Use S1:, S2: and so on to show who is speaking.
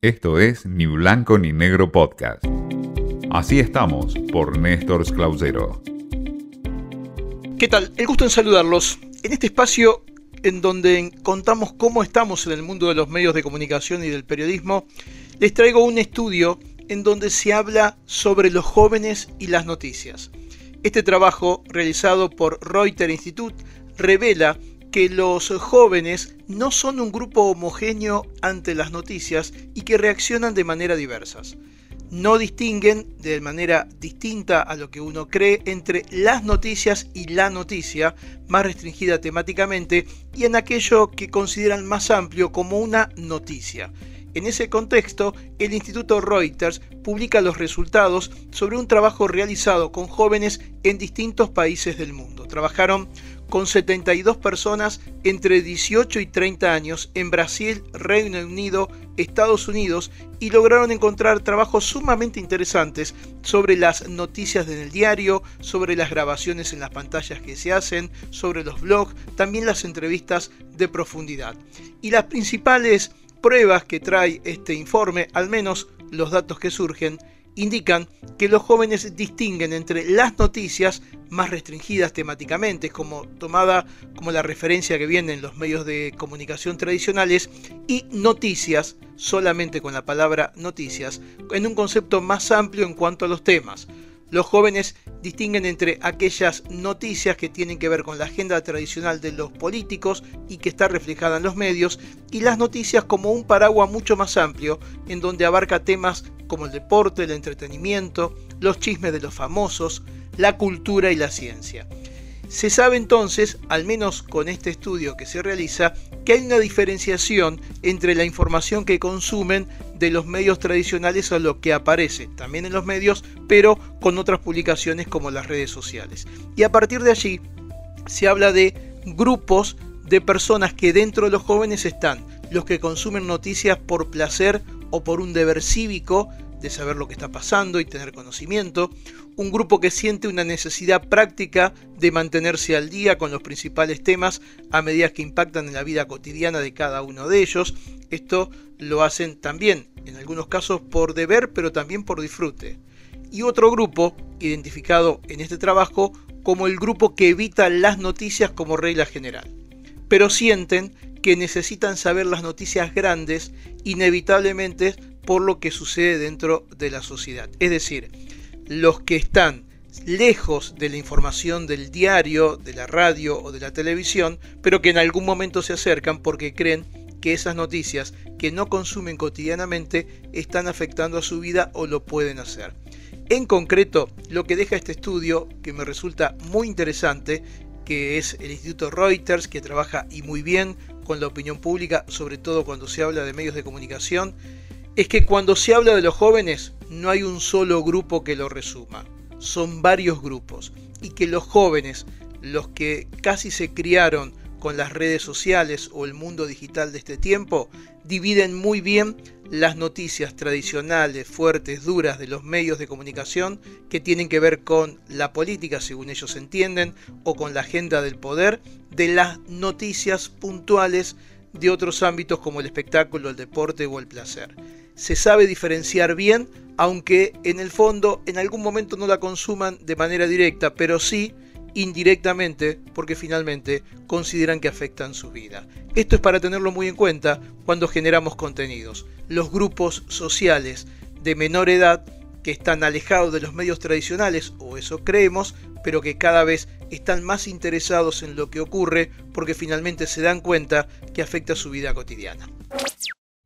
S1: Esto es Ni Blanco ni Negro Podcast. Así estamos por Néstor Clausero.
S2: ¿Qué tal? El gusto en saludarlos. En este espacio en donde contamos cómo estamos en el mundo de los medios de comunicación y del periodismo, les traigo un estudio en donde se habla sobre los jóvenes y las noticias. Este trabajo, realizado por Reuters Institute, revela que los jóvenes no son un grupo homogéneo ante las noticias y que reaccionan de manera diversas. No distinguen de manera distinta a lo que uno cree entre las noticias y la noticia, más restringida temáticamente, y en aquello que consideran más amplio como una noticia. En ese contexto, el Instituto Reuters publica los resultados sobre un trabajo realizado con jóvenes en distintos países del mundo. Trabajaron con 72 personas entre 18 y 30 años en Brasil, Reino Unido, Estados Unidos y lograron encontrar trabajos sumamente interesantes sobre las noticias en el diario, sobre las grabaciones en las pantallas que se hacen, sobre los blogs, también las entrevistas de profundidad. Y las principales pruebas que trae este informe, al menos los datos que surgen, indican que los jóvenes distinguen entre las noticias más restringidas temáticamente, como tomada como la referencia que viene en los medios de comunicación tradicionales, y noticias, solamente con la palabra noticias, en un concepto más amplio en cuanto a los temas. Los jóvenes distinguen entre aquellas noticias que tienen que ver con la agenda tradicional de los políticos y que está reflejada en los medios, y las noticias como un paraguas mucho más amplio, en donde abarca temas como el deporte, el entretenimiento, los chismes de los famosos, la cultura y la ciencia. Se sabe entonces, al menos con este estudio que se realiza, que hay una diferenciación entre la información que consumen de los medios tradicionales a lo que aparece también en los medios, pero con otras publicaciones como las redes sociales. Y a partir de allí se habla de grupos de personas que dentro de los jóvenes están los que consumen noticias por placer o por un deber cívico de saber lo que está pasando y tener conocimiento, un grupo que siente una necesidad práctica de mantenerse al día con los principales temas a medida que impactan en la vida cotidiana de cada uno de ellos. Esto lo hacen también, en algunos casos, por deber, pero también por disfrute. Y otro grupo, identificado en este trabajo como el grupo que evita las noticias como regla general, pero sienten que necesitan saber las noticias grandes inevitablemente por lo que sucede dentro de la sociedad. Es decir, los que están lejos de la información del diario, de la radio o de la televisión, pero que en algún momento se acercan porque creen que esas noticias que no consumen cotidianamente están afectando a su vida o lo pueden hacer. En concreto, lo que deja este estudio, que me resulta muy interesante, que es el Instituto Reuters, que trabaja y muy bien con la opinión pública, sobre todo cuando se habla de medios de comunicación, es que cuando se habla de los jóvenes no hay un solo grupo que lo resuma, son varios grupos y que los jóvenes, los que casi se criaron con las redes sociales o el mundo digital de este tiempo, dividen muy bien las noticias tradicionales, fuertes, duras de los medios de comunicación que tienen que ver con la política, según ellos entienden, o con la agenda del poder, de las noticias puntuales de otros ámbitos como el espectáculo, el deporte o el placer. Se sabe diferenciar bien, aunque en el fondo en algún momento no la consuman de manera directa, pero sí indirectamente porque finalmente consideran que afectan su vida. Esto es para tenerlo muy en cuenta cuando generamos contenidos. Los grupos sociales de menor edad que están alejados de los medios tradicionales, o eso creemos, pero que cada vez están más interesados en lo que ocurre porque finalmente se dan cuenta que afecta su vida cotidiana.